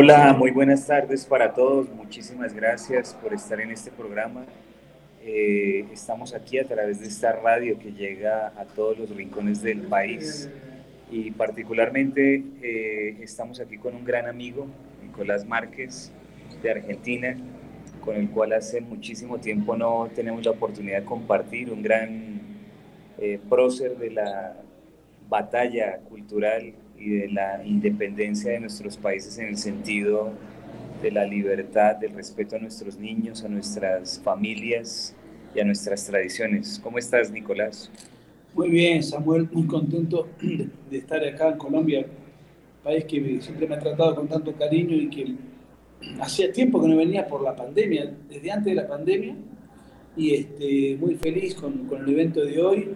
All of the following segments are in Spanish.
Hola, muy buenas tardes para todos. Muchísimas gracias por estar en este programa. Eh, estamos aquí a través de esta radio que llega a todos los rincones del país y particularmente eh, estamos aquí con un gran amigo, Nicolás Márquez, de Argentina, con el cual hace muchísimo tiempo no tenemos la oportunidad de compartir, un gran eh, prócer de la batalla cultural y de la independencia de nuestros países en el sentido de la libertad, del respeto a nuestros niños, a nuestras familias y a nuestras tradiciones. ¿Cómo estás, Nicolás? Muy bien, Samuel, muy contento de estar acá en Colombia, país que siempre me ha tratado con tanto cariño y que hacía tiempo que no venía por la pandemia, desde antes de la pandemia, y este, muy feliz con, con el evento de hoy,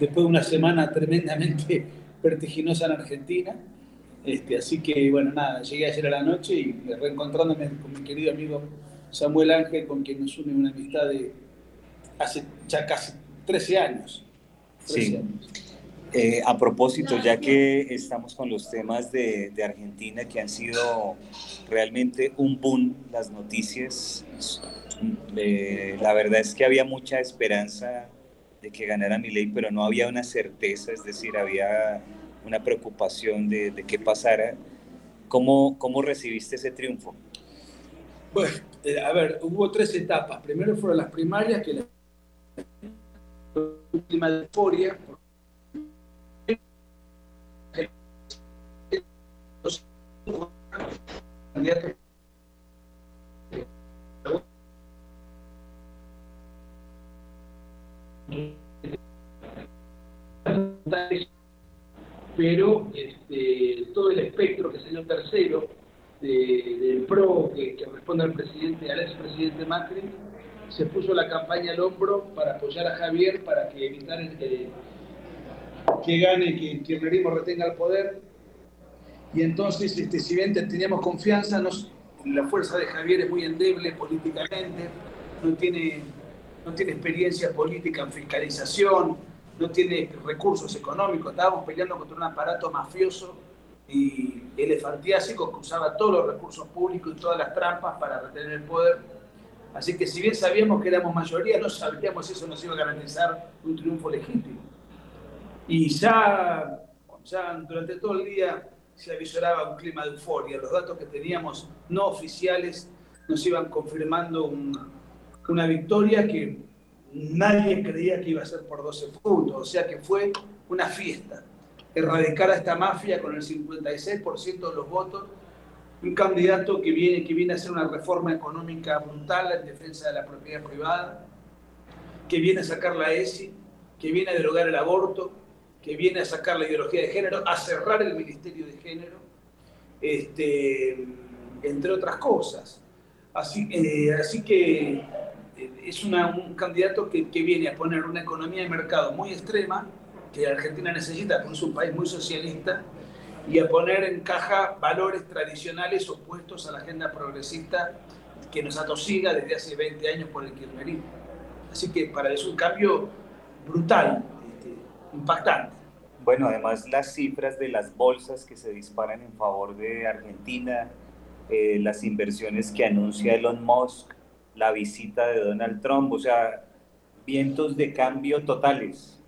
después de una semana tremendamente vertiginosa en Argentina. Este, así que, bueno, nada, llegué ayer a la noche y reencontrándome con mi querido amigo Samuel Ángel, con quien nos une una amistad de hace ya casi 13 años. sí. Eh, a propósito, ya que estamos con los temas de, de, Argentina que han sido realmente un boom, las noticias, eh, la verdad es que había mucha esperanza de que ganara mi ley, pero no había una certeza, es decir, había una preocupación de, de qué pasara. ¿Cómo, ¿Cómo recibiste ese triunfo? Bueno, eh, a ver, hubo tres etapas. Primero fueron las primarias, que la última de euforia. Pero este, todo el espectro que salió tercero del PRO que, responde al presidente, al expresidente Macri, se puso la campaña al hombro para apoyar a Javier para que evitar que, que gane, que el kirchnerismo retenga el poder. Y entonces, este, si bien teníamos confianza, nos, la fuerza de Javier es muy endeble políticamente, no tiene no tiene experiencia política en fiscalización, no tiene recursos económicos. Estábamos peleando contra un aparato mafioso y elefantiásico que usaba todos los recursos públicos y todas las trampas para retener el poder. Así que si bien sabíamos que éramos mayoría, no sabíamos si eso nos iba a garantizar un triunfo legítimo. Y ya, ya durante todo el día se avisoraba un clima de euforia. Los datos que teníamos no oficiales nos iban confirmando un, una victoria que nadie creía que iba a ser por 12 puntos, o sea que fue una fiesta. Erradicar a esta mafia con el 56% de los votos, un candidato que viene, que viene a hacer una reforma económica brutal en defensa de la propiedad privada, que viene a sacar la ESI, que viene a derogar el aborto, que viene a sacar la ideología de género, a cerrar el Ministerio de Género, este, entre otras cosas. Así, eh, así que es un candidato que, viene a poner una economía de mercado muy extrema, que Argentina necesita, porque es un país muy socialista, y a poner en caja valores tradicionales opuestos a la agenda progresista que nos atosiga desde hace 20 años por el kirchnerismo. Así que para eso un cambio brutal, este, impactante. Bueno, además las cifras de las bolsas que se disparan en favor de Argentina, eh, las inversiones que anuncia Elon Musk, la visita de Donald Trump, o sea, vientos de cambio totales.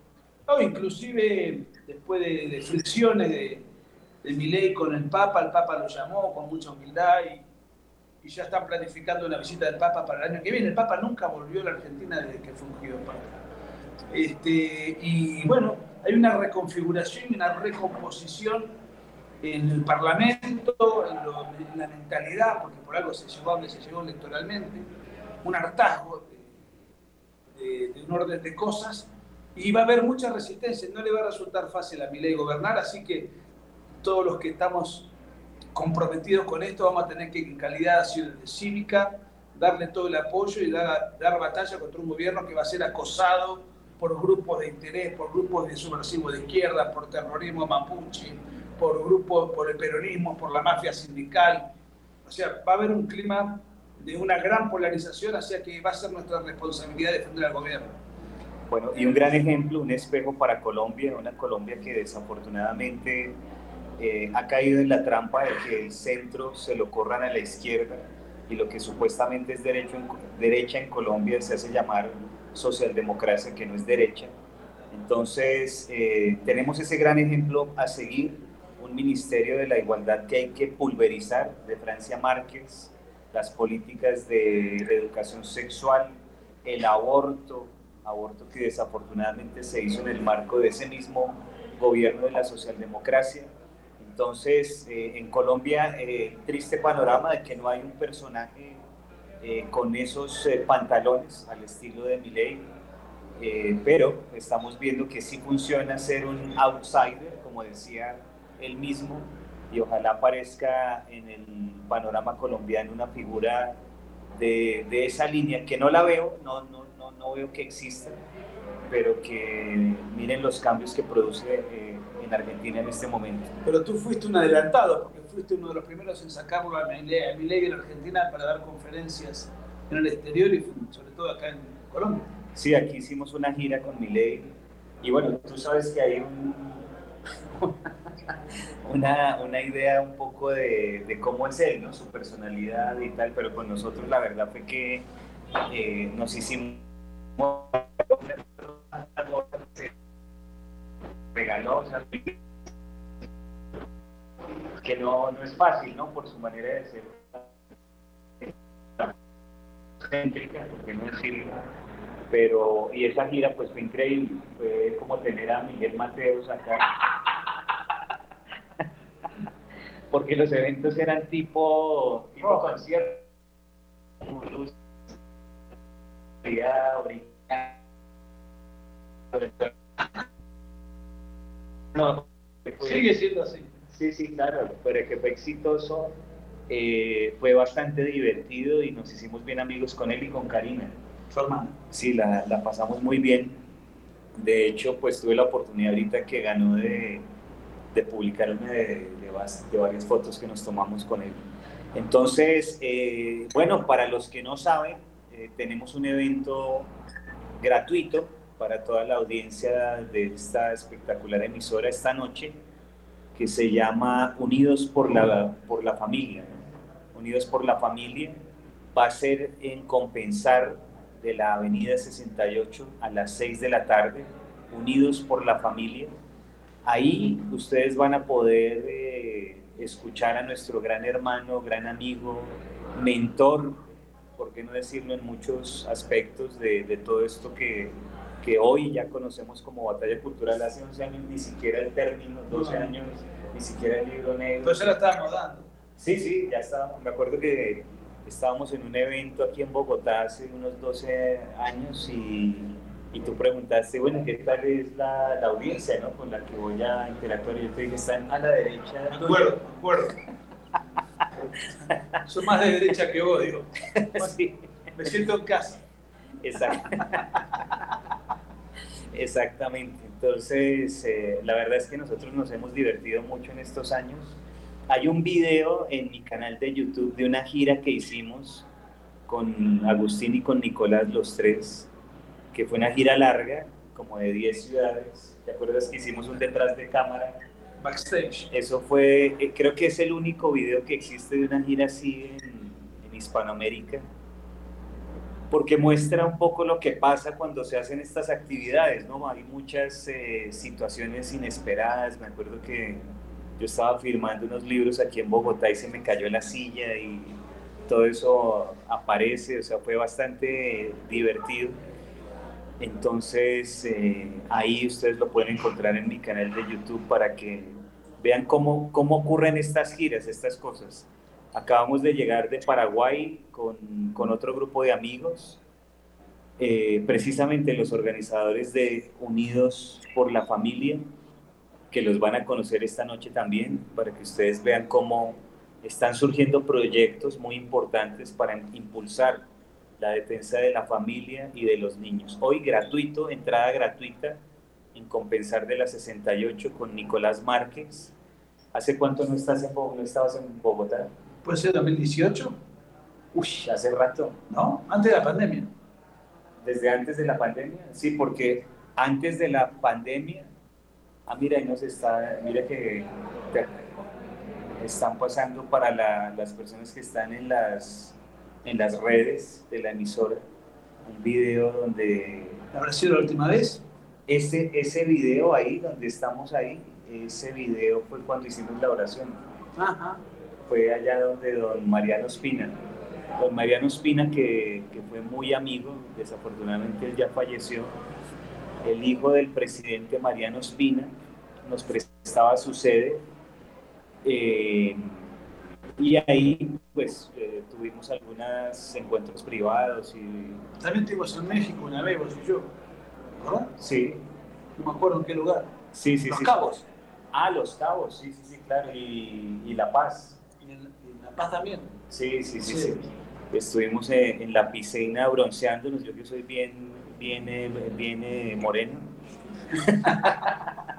No, inclusive después de, fricciones de, de ley con el Papa, el Papa lo llamó con mucha humildad y, ya están planificando una visita del Papa para el año que viene. El Papa nunca volvió a la Argentina desde que fue ungido Papa. Este, y bueno, hay una reconfiguración y una recomposición en el Parlamento, en, la mentalidad, porque por algo se llegó a donde se llegó electoralmente un hartazgo de, un orden de cosas y va a haber mucha resistencia. No le va a resultar fácil a mi ley gobernar, así que todos los que estamos comprometidos con esto vamos a tener que, en calidad cívica, darle todo el apoyo y dar, dar batalla contra un gobierno que va a ser acosado por grupos de interés, por grupos de subversivos de izquierda, por terrorismo mapuche, por grupos, por el peronismo, por la mafia sindical. O sea, va a haber un clima de una gran polarización hacia que va a ser nuestra responsabilidad defender al gobierno. Bueno, y un gran ejemplo, un espejo para Colombia, una Colombia que desafortunadamente eh, ha caído en la trampa de que el centro se lo corran a la izquierda y lo que supuestamente es derecho derecha en Colombia se hace llamar socialdemocracia, que no es derecha. Entonces, eh, tenemos ese gran ejemplo a seguir, un Ministerio de la Igualdad que hay que pulverizar, de Francia Márquez, las políticas de educación sexual, el aborto, aborto que desafortunadamente se hizo en el marco de ese mismo gobierno de la socialdemocracia. Entonces, eh, en Colombia, eh, triste panorama de que no hay un personaje eh, con esos pantalones al estilo de Milei, pero estamos viendo que sí funciona ser un outsider, como decía él mismo, y ojalá aparezca en el panorama colombiano una figura de, de esa línea, que no la veo, no, no, no, no, veo que exista, pero que miren los cambios que produce en Argentina en este momento. Pero tú fuiste un adelantado, porque fuiste uno de los primeros en sacarlo a Milei en Argentina para dar conferencias en el exterior y sobre todo acá en Colombia. Sí, aquí hicimos una gira con Milei y bueno, tú sabes que hay una, una, idea un poco de, cómo es él, ¿no? su personalidad y tal, pero con nosotros la verdad fue que eh, nos hicimos regaló, que no, no es fácil, ¿no? Por su manera de ser. Céntrica, porque no decirlo, pero, y esa gira pues fue increíble, fue como tener a Miguel Mateos acá, porque los eventos eran tipo, tipo oh. concierto, no, sigue siendo así. Sí, sí, claro, pero que fue exitoso, eh, fue bastante divertido y nos hicimos bien amigos con él y con Karina. Su hermana. Sí, la, la, pasamos muy bien. De hecho, pues tuve la oportunidad ahorita que ganó de, de publicarme de, de, varias fotos que nos tomamos con él. Entonces, eh, bueno, para los que no saben, eh, tenemos un evento gratuito para toda la audiencia de esta espectacular emisora esta noche, que se llama Unidos por la, por la Familia. Unidos por la Familia va a ser en compensar de la Avenida 68 a las 6 de la tarde, Unidos por la Familia. Ahí ustedes van a poder eh, escuchar a nuestro gran hermano, gran amigo, mentor, por qué no decirlo en muchos aspectos de, de todo esto que que hoy ya conocemos como batalla cultural, hace 11 años ni siquiera el término, 12 años, ni siquiera el libro negro. Entonces lo estábamos dando. Sí, sí, ya estábamos. Me acuerdo que estábamos en un evento aquí en Bogotá hace unos 12 años y, y tú preguntaste, bueno, ¿qué tal es la, la, audiencia ¿no? con la que voy a interactuar? Y yo te dije, están a la derecha. De acuerdo, de acuerdo. Soy más de derecha que vos, digo. sí. Me siento en casa. Exacto. Exactamente. Entonces, eh, la verdad es que nosotros nos hemos divertido mucho en estos años. Hay un video en mi canal de YouTube de una gira que hicimos con Agustín y con Nicolás, los tres, que fue una gira larga, como de 10 ciudades. ¿Te acuerdas que hicimos un detrás de cámara? Backstage. Eso fue, eh, creo que es el único video que existe de una gira así en, en Hispanoamérica porque muestra un poco lo que pasa cuando se hacen estas actividades, ¿no? Hay muchas eh, situaciones inesperadas, me acuerdo que yo estaba firmando unos libros aquí en Bogotá y se me cayó la silla y todo eso aparece, o sea, fue bastante divertido. Entonces, eh, ahí ustedes lo pueden encontrar en mi canal de YouTube para que vean cómo, cómo ocurren estas giras, estas cosas. Acabamos de llegar de Paraguay con, con otro grupo de amigos, eh, precisamente los organizadores de Unidos por la Familia, que los van a conocer esta noche también, para que ustedes vean cómo están surgiendo proyectos muy importantes para impulsar la defensa de la familia y de los niños. Hoy gratuito, entrada gratuita en Compensar de la 68 con Nicolás Márquez. ¿Hace cuánto no, estás en, no estabas en Bogotá? ¿Puede ser 2018? Uy, hace rato. ¿No? Antes de la pandemia. ¿Desde antes de la pandemia? Sí, porque antes de la pandemia, ah, mira, ahí nos está, mira que están pasando para las personas que están en las, en las redes de la emisora un video donde... ¿Habrá sido la última vez? Ese, ese video ahí, donde estamos ahí, ese video fue cuando hicimos la oración. Ajá. Fue allá donde don Mariano Espina, don Mariano Espina que, que fue muy amigo, desafortunadamente él ya falleció, el hijo del presidente Mariano Espina, nos prestaba su sede. Eh, y ahí, pues, eh, tuvimos algunos encuentros privados y... También estuvimos en México una vez, vos y yo, ¿verdad? Sí. No me acuerdo en qué lugar. Sí, sí, Los sí. Cabos. Ah, Los Cabos, sí, sí, sí, claro. Y, y La Paz. ¿Y en, La Paz también? Sí, sí, sí, sí. Estuvimos en, en, la piscina bronceándonos, yo que soy bien, bien, bien eh, moreno.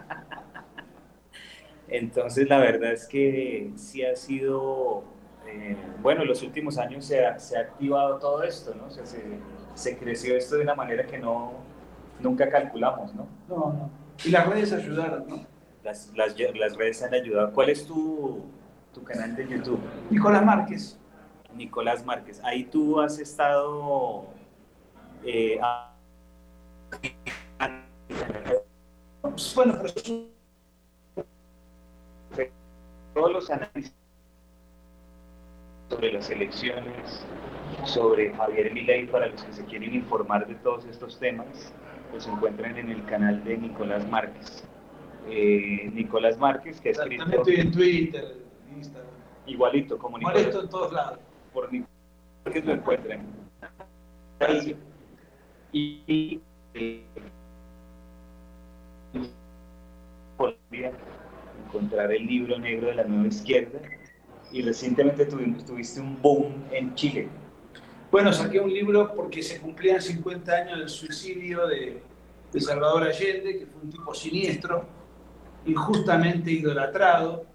Entonces, la verdad es que sí ha sido, eh, bueno, en los últimos años se ha, se ha, activado todo esto, ¿no? O sea, se, se, creció esto de una manera que no, nunca calculamos, ¿no? No, no. Y las redes ayudaron, ¿no? Las, las, las redes han ayudado. ¿Cuál es tu, tu canal de YouTube? Nicolás Márquez. Nicolás Márquez. Ahí tú has estado... Eh, bueno, pero todos los análisis sobre las elecciones, sobre Javier Milei, para los que se quieren informar de todos estos temas, los encuentran en el canal de Nicolás Márquez. Eh, Nicolás Márquez, que ha escrito... También estoy en Twitter, Instagram. Igualito, como Nicolás. Igualito en todos lados. Por Nicolás Márquez lo encuentran. Y, y eh, Colombia encontrar el libro negro de la nueva izquierda y recientemente tuvimos, tuviste un boom en Chile. Bueno, saqué un libro porque se cumplían 50 años del suicidio de, de Salvador Allende, que fue un tipo siniestro, injustamente idolatrado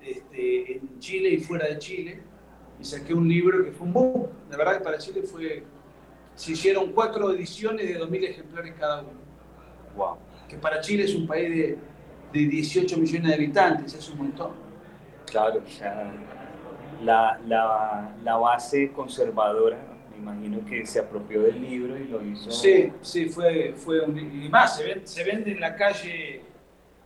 este, en Chile y fuera de Chile, y saqué un libro que fue un boom. La verdad que para Chile fue, se hicieron cuatro ediciones de 2.000 ejemplares cada uno. Wow. Que para Chile es un país de de 18 millones de habitantes, es un montón. Claro, o sea, la, la, la, base conservadora, me imagino que se apropió del libro y lo hizo. Sí, sí, fue, fue un. Y más, se vende, se vende en la calle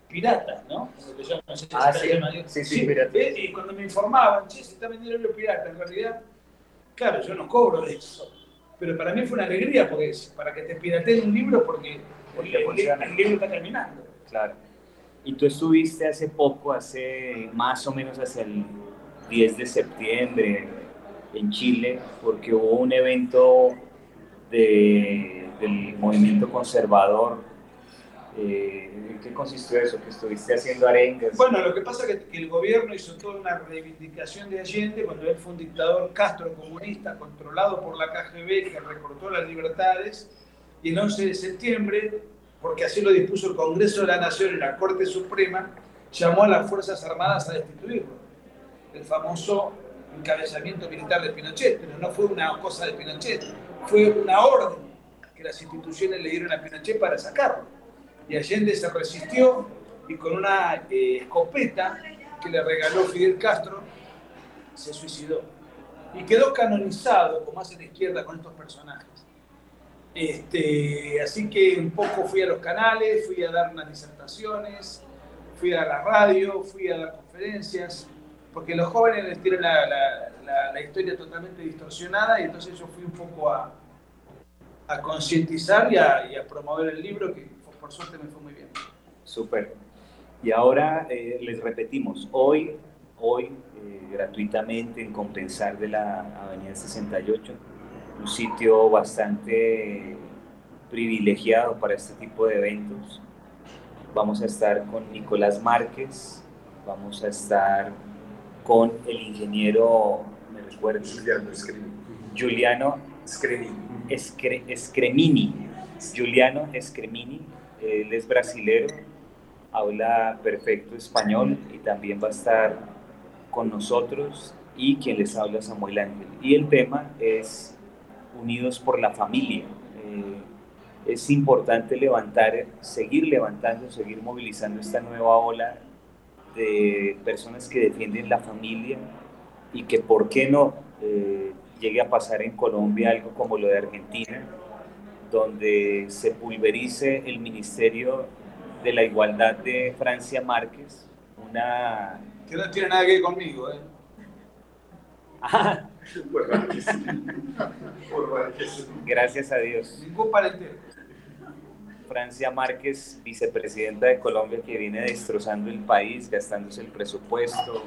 pirata, ¿no? Yo no sé si ah, sí, sí, sí, sí, pirata. Y cuando me informaban, che, se está vendiendo el libro pirata, en realidad, claro, yo no cobro de eso. Pero para mí fue una alegría, porque para que te pirateen un libro, porque, porque el, el, el libro está terminando. Claro. Y tú estuviste hace poco, hace más o menos hacia el 10 de septiembre en Chile, porque hubo un evento de, del movimiento conservador. Eh, ¿En qué consistió eso? ¿Que estuviste haciendo arengas? Bueno, lo que pasa es que el gobierno hizo toda una reivindicación de Allende cuando él fue un dictador castro comunista controlado por la KGB que recortó las libertades y el 11 de septiembre porque así lo dispuso el Congreso de la Nación y la Corte Suprema, llamó a las Fuerzas Armadas a destituirlo. El famoso encabezamiento militar de Pinochet, pero no fue una cosa de Pinochet, fue una orden que las instituciones le dieron a Pinochet para sacarlo. Y Allende se resistió y con una eh, escopeta que le regaló Fidel Castro, se suicidó. Y quedó canonizado, como hace la izquierda con estos personajes. Este, así que un poco fui a los canales, fui a dar unas disertaciones, fui a la radio, fui a dar conferencias, porque los jóvenes les tienen la, la, historia totalmente distorsionada y entonces yo fui un poco a, a concientizar y, y a, promover el libro que por suerte me fue muy bien. Súper. Y ahora eh, les repetimos, hoy, hoy eh, gratuitamente en Compensar de la Avenida 68 un sitio bastante privilegiado para este tipo de eventos. Vamos a estar con Nicolás Márquez, vamos a estar con el ingeniero, me recuerdo, Juliano Escremini. Juliano Escremini, él es brasilero, habla perfecto español y también va a estar con nosotros y quien les habla Samuel Ángel. Y el tema es unidos por la familia. Eh, es importante levantar, seguir levantando, seguir movilizando esta nueva ola de personas que defienden la familia y que, ¿por qué no? Eh, llegue a pasar en Colombia algo como lo de Argentina, donde se pulverice el Ministerio de la Igualdad de Francia Márquez, una... Que no tiene nada que ver conmigo, ¿eh? Gracias a Dios. Ningún parentesco. Francia Márquez, vicepresidenta de Colombia, que viene destrozando el país, gastándose el presupuesto,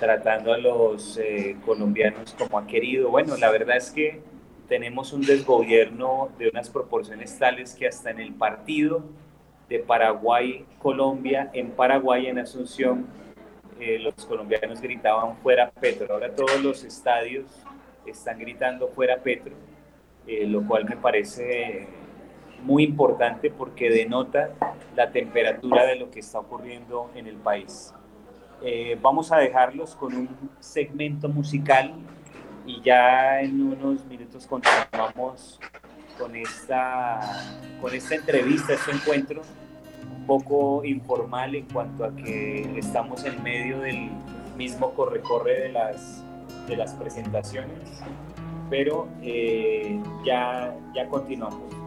tratando a los eh, colombianos como ha querido. Bueno, la verdad es que tenemos un desgobierno de unas proporciones tales que hasta en el partido de Paraguay-Colombia, en Paraguay, en Asunción, los colombianos gritaban fuera Petro. Ahora todos los estadios están gritando fuera Petro, eh, lo cual me parece muy importante porque denota la temperatura de lo que está ocurriendo en el país. Eh, vamos a dejarlos con un segmento musical y ya en unos minutos continuamos con esta, con esta entrevista, este encuentro poco informal en cuanto a que estamos en medio del mismo corre-corre de las, de las presentaciones, pero eh, ya, ya continuamos.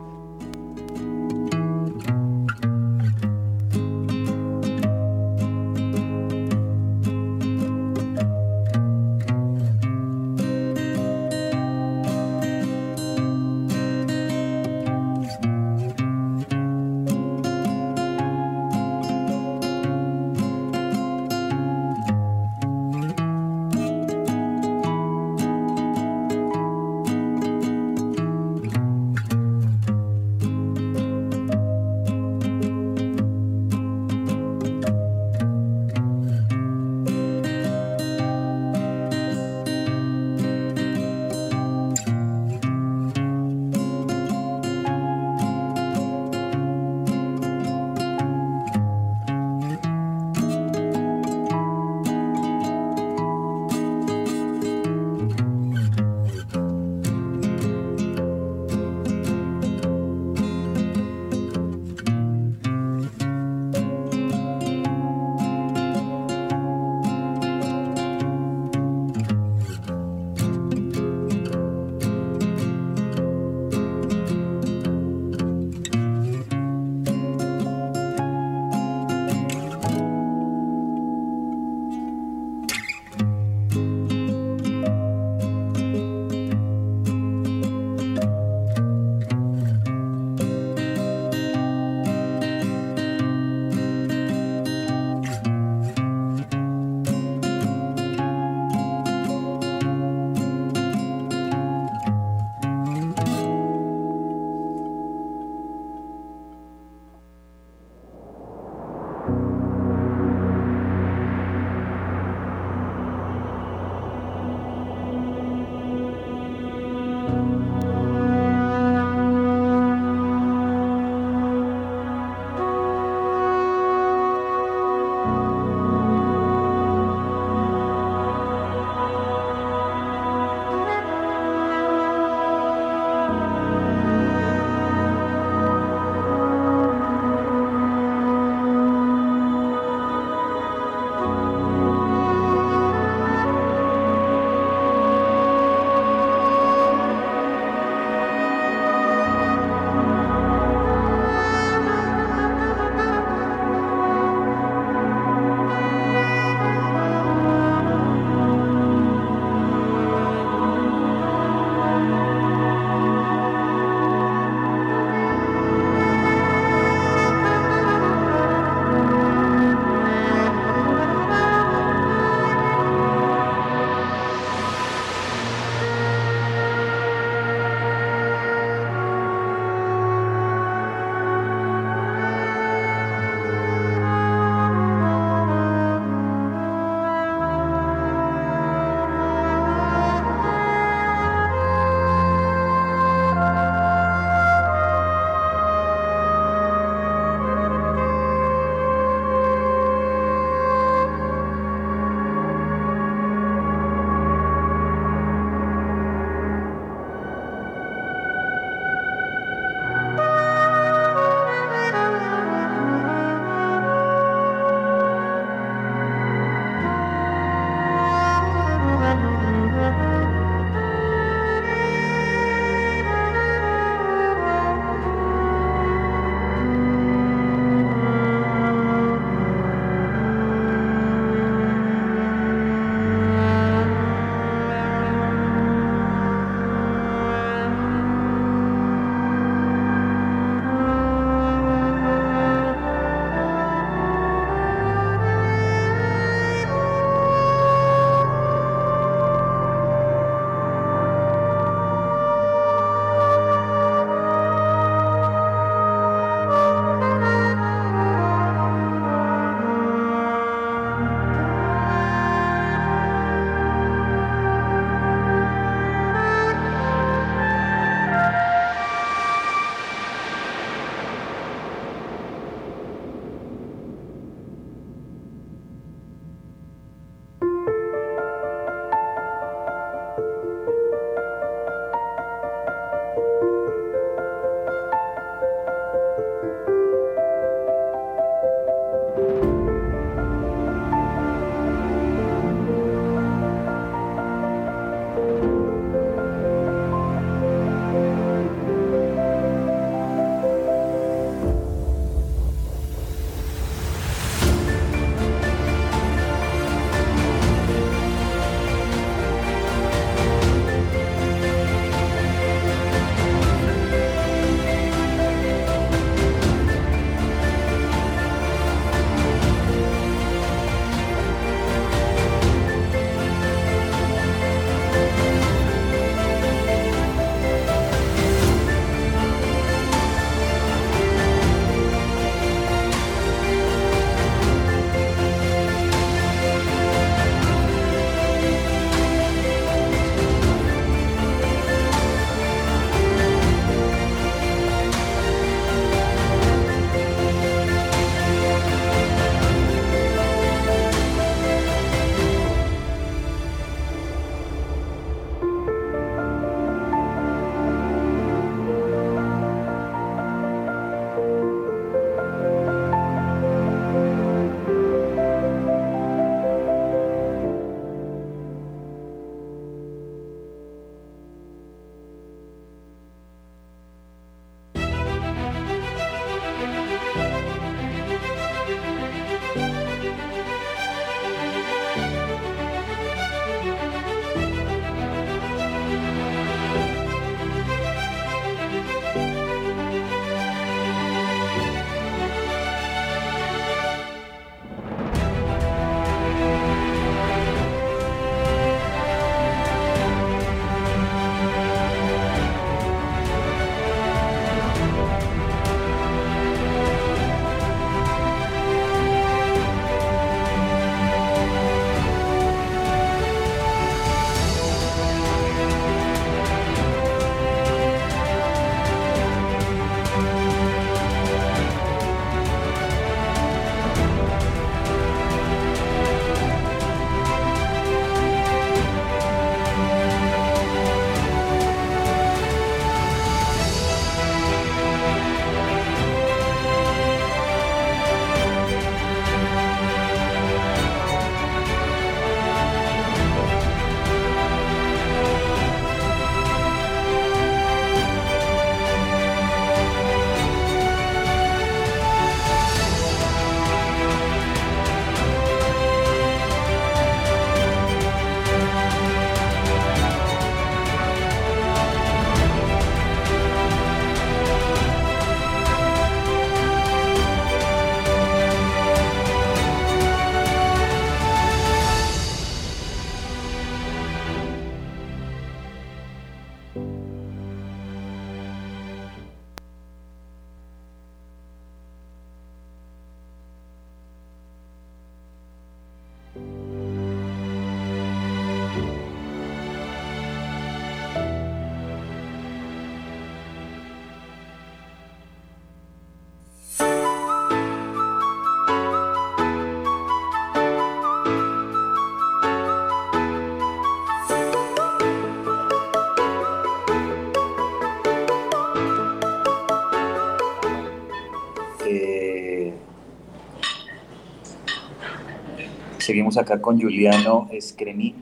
Seguimos acá con Juliano Escremín.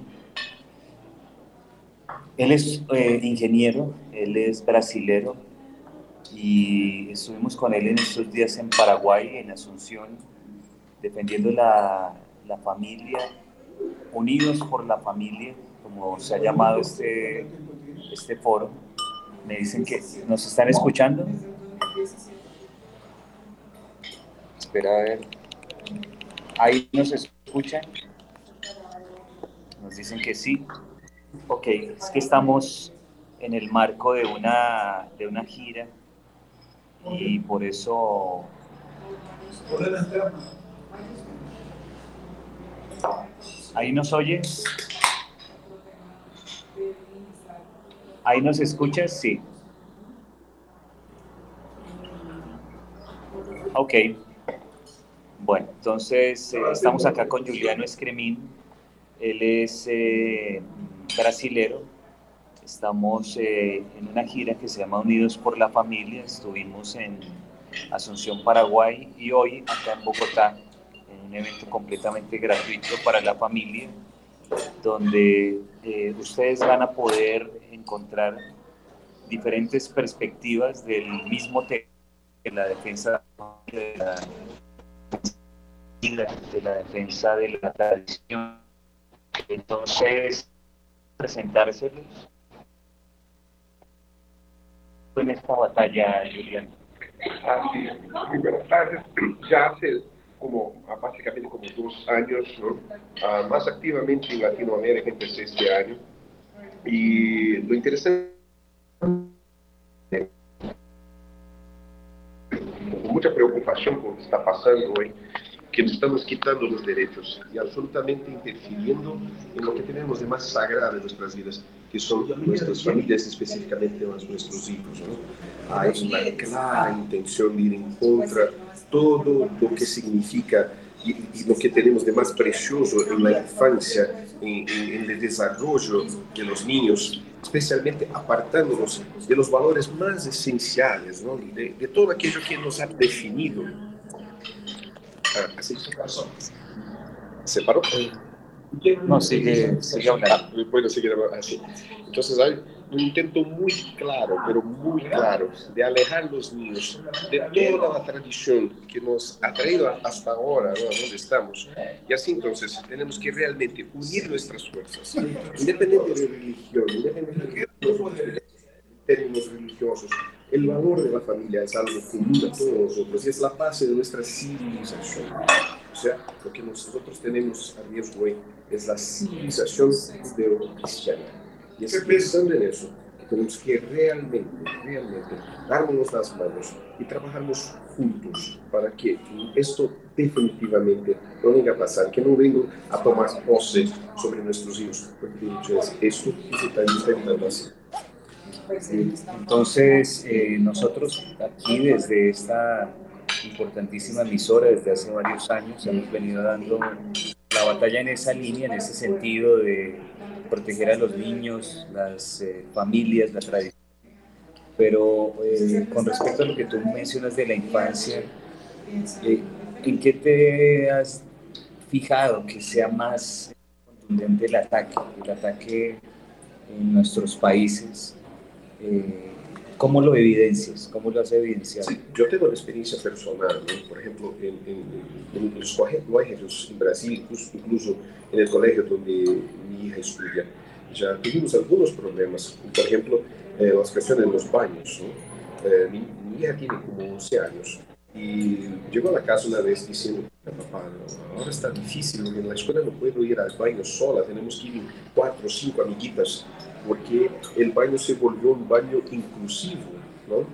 Él es eh, ingeniero, él es brasilero y estuvimos con él en estos días en Paraguay, en Asunción, defendiendo la, la familia, unidos por la familia, como se ha llamado este, este foro. Me dicen que nos están escuchando. Espera a ver. Ahí nos escuchan. Nos dicen que sí. Ok, es que estamos en el marco de una, de una gira y por eso... ¿Ahí nos oyes? ¿Ahí nos escuchas? Sí. Ok. Bueno, entonces eh, estamos acá con Juliano Escremín. Él es eh, brasilero. Estamos eh, en una gira que se llama Unidos por la Familia. Estuvimos en Asunción, Paraguay y hoy acá en Bogotá en un evento completamente gratuito para la familia donde ustedes van a poder encontrar diferentes perspectivas del mismo tema la defensa de la de la defensa de la tradición. Entonces, presentárselos en esta batalla, Julián. Así es. Ya hace como básicamente como dos años. Uh, más activamente en Latinoamérica empecé este año. Y lo interesante con mucha preocupación por lo que está pasando hoy que nos estamos quitando los derechos y absolutamente interfiriendo en lo que tenemos de más sagrado en nuestras vidas, que son nuestras familias, específicamente nuestros hijos. ¿no? Hay una clara intención de ir en contra todo lo que significa y, lo que tenemos de más precioso en la infancia, en, en, el desarrollo de los niños, especialmente apartándonos de los valores más esenciales, ¿no? de, de todo aquello que nos ha definido así se paró. No, sigue, sigue hablando. Ah, bueno, sigue así. Entonces hay un intento muy claro, pero muy claro, de alejar los niños de toda la tradición que nos ha traído hasta ahora, ¿no? donde estamos. Y así entonces tenemos que realmente unir nuestras fuerzas, independiente de religión, independiente de términos religiosos, el valor de la familia es algo común a todos nosotros y es la base de nuestra civilización. O sea, lo que nosotros tenemos a riesgo hoy es la civilización judeo-cristiana. Y es pensando en eso que tenemos que realmente, realmente darnos las manos y trabajarnos juntos para que esto definitivamente no venga a pasar, que no venga a tomar pose sobre nuestros hijos, porque dicho es esto que se está intentando hacer. Entonces, eh, nosotros aquí desde esta importantísima emisora, desde hace varios años, hemos venido dando la batalla en esa línea, en ese sentido de proteger a los niños, las eh, familias, la tradición. Pero eh, con respecto a lo que tú mencionas de la infancia, ¿en qué te has fijado que sea más contundente el ataque, el ataque en nuestros países eh, ¿Cómo lo evidencias? ¿Cómo lo has evidenciado? Sí, yo tengo una experiencia personal, por ejemplo, en, en, los colegios en Brasil, incluso, en el colegio donde mi hija estudia, ya tuvimos algunos problemas, por ejemplo, eh, las cuestiones en los baños. Eh, mi, hija tiene como 11 años y llegó a la casa una vez diciendo, papá, ahora está difícil, en la escuela no puedo ir al baño sola, tenemos que ir cuatro o cinco amiguitas porque el baño se volvió un baño inclusivo, ¿no?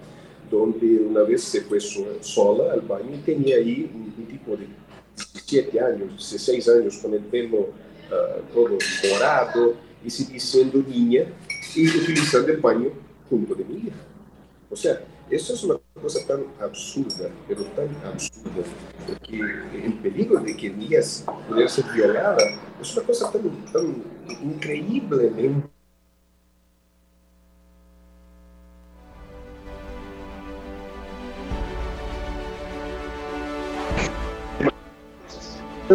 donde una vez se fue sola al baño y tenía ahí un, tipo de 17 años, 16 años con el pelo uh, todo morado y sigue siendo niña y utilizando el baño junto de mi hija. O sea, eso es una cosa tan absurda, pero tan absurda, porque el peligro de que niñas pudieran ser violadas es una cosa tan, tan increíblemente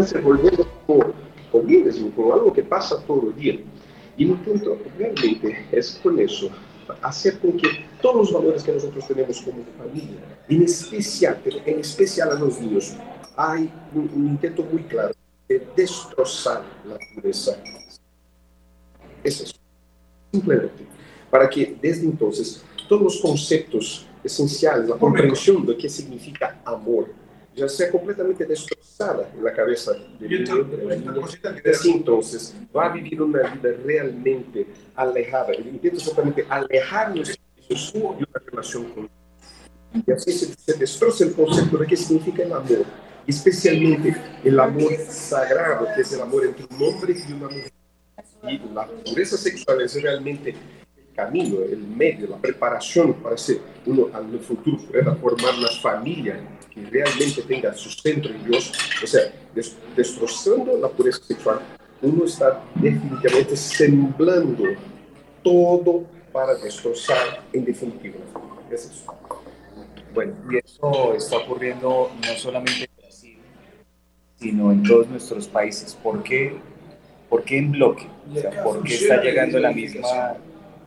se volviendo como con algo que pasa todo el día. Y mi intento realmente es con eso, hacer con que todos los valores que nosotros tenemos como familia, en especial, en especial a los niños, hay un, un intento muy claro de destrozar la pureza. Es eso, simplemente, para que desde entonces todos los conceptos esenciales, la comprensión de qué significa amor, ya sea completamente destrozada en la cabeza del niño, Desde entonces va a vivir una vida realmente alejada. Intenta exactamente alejarnos de una relación con Y así se, se destroza el concepto de qué significa el amor, especialmente el amor sagrado, que es el amor entre un hombre y una mujer. Y la pureza sexual es realmente camino, el medio, la preparación para que uno en el futuro pueda formar una familia que realmente tenga su centro en Dios, o sea, destrozando la pureza sexual, uno está definitivamente sembrando todo para destrozar en definitiva. Es eso. Bueno, y eso está ocurriendo no solamente en Brasil, sino en todos nuestros países. ¿Por qué, ¿Por qué en bloque? O sea, ¿Por qué está llegando la misma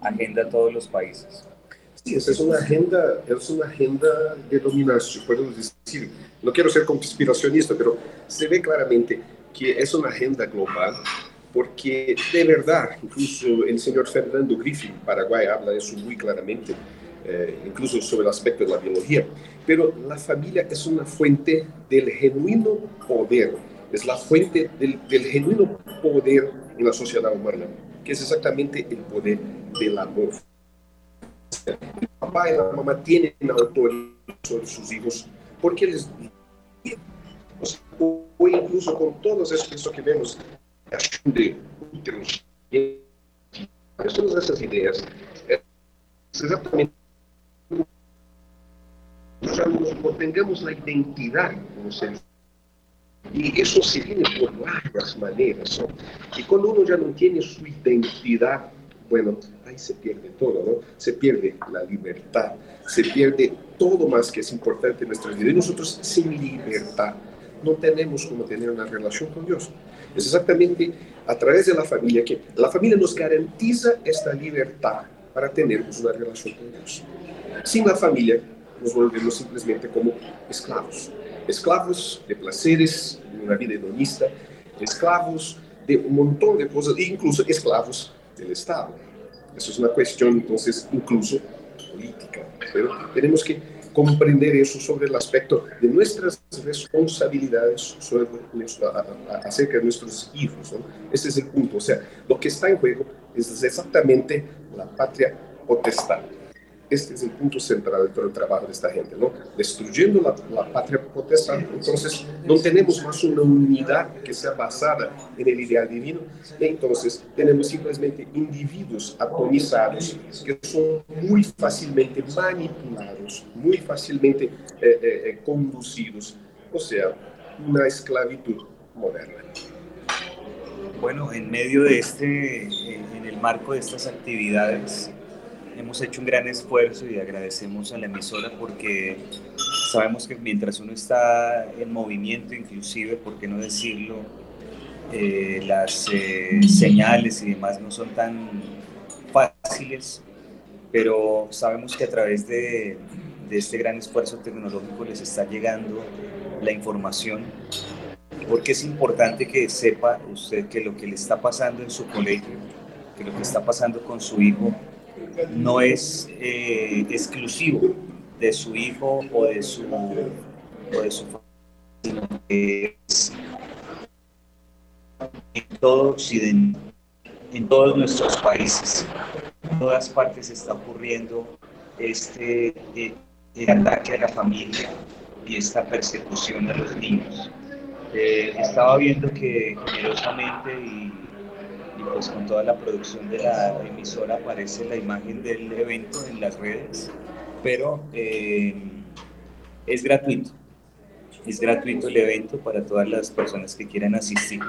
agenda a todos los países. Sí, esa es una agenda, es una agenda de dominación, podemos decir. No quiero ser conspiracionista, pero se ve claramente que es una agenda global, porque de verdad, incluso el señor Fernando Griffin, Paraguay, habla de eso muy claramente, eh, incluso sobre el aspecto de la biología, pero la familia es una fuente del genuino poder, es la fuente del, del genuino poder en la sociedad humana que es exactamente el poder del amor. El papá y la mamá tienen autoridad sobre sus hijos porque les o incluso con todos eso que vemos de todas esas ideas, es exactamente tengamos la identidad como seres y eso se viene por varias maneras. ¿no? Y cuando uno ya no tiene su identidad, bueno, ahí se pierde todo, ¿no? Se pierde la libertad, se pierde todo más que es importante en nuestra vida. Y nosotros sin libertad no tenemos como tener una relación con Dios. Es exactamente a través de la familia que la familia nos garantiza esta libertad para tener una relación con Dios. Sin la familia nos volvemos simplemente como esclavos esclavos de placeres, de una vida hedonista, esclavos de un montón de cosas, incluso esclavos del Estado. Eso es una cuestión, entonces, incluso política. Pero tenemos que comprender eso sobre el aspecto de nuestras responsabilidades sobre acerca de nuestros hijos. ¿no? Ese es el punto. O sea, lo que está en juego es exactamente la patria potestad. Este es el punto central de todo el trabajo de esta gente, ¿no? Destruyendo la, la patria potestad, entonces no tenemos más una unidad que sea basada en el ideal divino, entonces tenemos simplemente individuos atomizados que son muy fácilmente manipulados, muy fácilmente eh, eh, eh, conducidos, o sea, una esclavitud moderna. Bueno, en medio de este, en el marco de estas actividades, hemos hecho un gran esfuerzo y agradecemos a la emisora porque sabemos que mientras uno está en movimiento, inclusive, por qué no decirlo, eh, las eh, señales y demás no son tan fáciles, pero sabemos que a través de, de este gran esfuerzo tecnológico les está llegando la información. Porque es importante que sepa usted que lo que le está pasando en su colegio, que lo que está pasando con su hijo, no es eh, exclusivo de su hijo o de su, o de su familia, es en todo Occidente, en todos nuestros países, en todas partes está ocurriendo este eh, ataque a la familia y esta persecución a los niños. Eh, estaba viendo que generosamente pues con toda la producción de la emisora aparece la imagen del evento en las redes, pero eh, es gratuito. Es gratuito el evento para todas las personas que quieran asistir.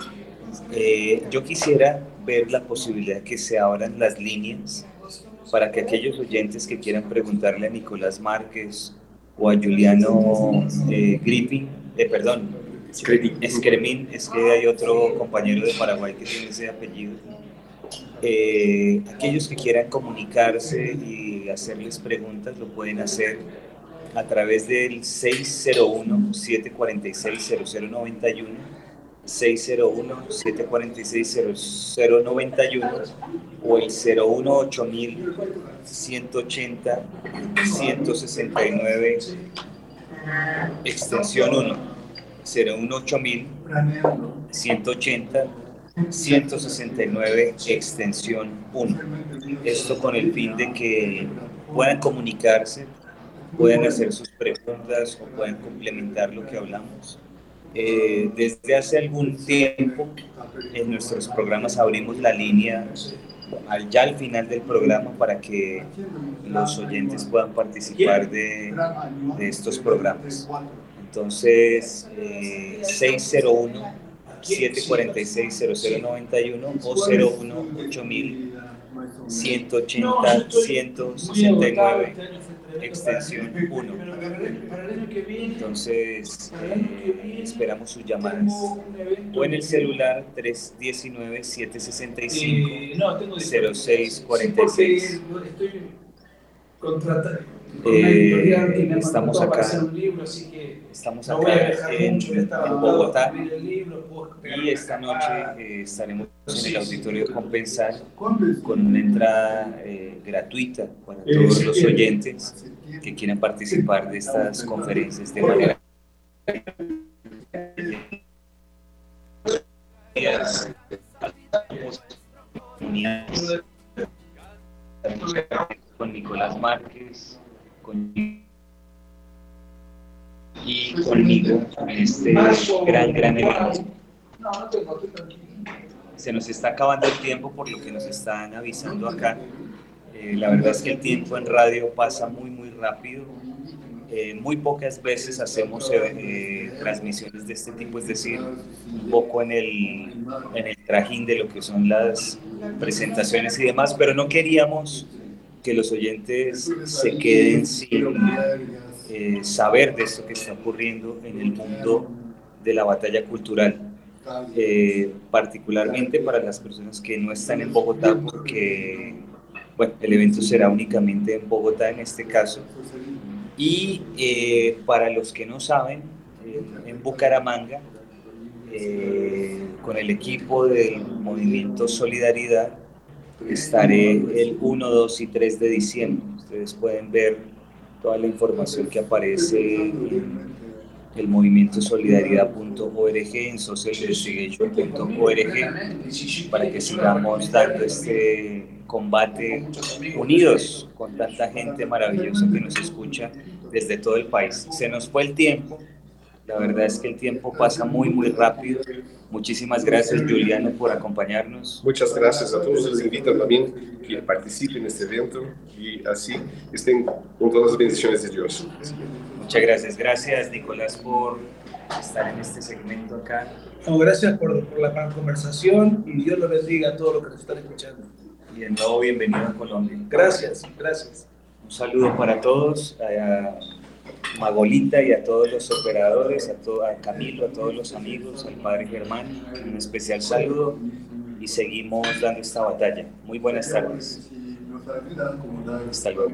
Eh, yo quisiera ver la posibilidad que se abran las líneas para que aquellos oyentes que quieran preguntarle a Nicolás Márquez o a Juliano eh, Griffin, eh, perdón, Escremín, es que hay otro compañero de Paraguay que tiene ese apellido. Eh, aquellos que quieran comunicarse y hacerles preguntas lo pueden hacer a través del 601-746-0091, 601-746-0091 o el 018-180-169 extensión 1, 018-180 169 extensión 1. Esto con el fin de que puedan comunicarse, puedan hacer sus preguntas o puedan complementar lo que hablamos. Eh, desde hace algún tiempo en nuestros programas abrimos la línea al, ya al final del programa para que los oyentes puedan participar de estos programas. Entonces, eh, 601 746-0091 o 018 180 169 extensión 1. Entonces, eh, esperamos sus llamadas. O en el celular 319-765-0646. Eh, estamos acá, estamos acá en, Bogotá. y esta noche eh, estaremos en el auditorio Compensar con una entrada eh, gratuita para todos los oyentes que quieran participar de estas conferencias de manera con Nicolás Márquez, y conmigo este gran, gran evento. Se nos está acabando el tiempo por lo que nos están avisando acá. Eh, la verdad es que el tiempo en radio pasa muy, muy rápido. Eh, muy pocas veces hacemos eh, transmisiones de este tipo, es decir, un poco en el, en el trajín de lo que son las presentaciones y demás, pero no queríamos que los oyentes se queden sin eh, saber de esto que está ocurriendo en el mundo de la batalla cultural, eh, particularmente para las personas que no están en Bogotá, porque bueno, el evento será únicamente en Bogotá en este caso, y eh, para los que no saben, en Bucaramanga, con el equipo del movimiento Solidaridad, estaré el 1, 2 y 3 de diciembre. Ustedes pueden ver toda la información que aparece en el movimiento solidaridad.org, en socialinvestigation.org, para que sigamos dando este combate unidos con tanta gente maravillosa que nos escucha desde todo el país. Se nos fue el tiempo, la verdad es que el tiempo pasa muy, muy rápido. Muchísimas gracias, Juliano, por acompañarnos. Muchas gracias a todos. Les invito también que participen en este evento y así estén con todas las bendiciones de Dios. Muchas gracias. Gracias, Nicolás, por estar en este segmento acá. gracias por, por la conversación y Dios los bendiga a todos los que nos están escuchando. Y de nuevo, bienvenido a Colombia. Gracias, gracias. Un saludo para todos. Magolita y a todos los operadores, a, to a Camilo, a todos los amigos, al padre Germán, un especial saludo y seguimos dando esta batalla. Muy buenas tardes. Hasta luego.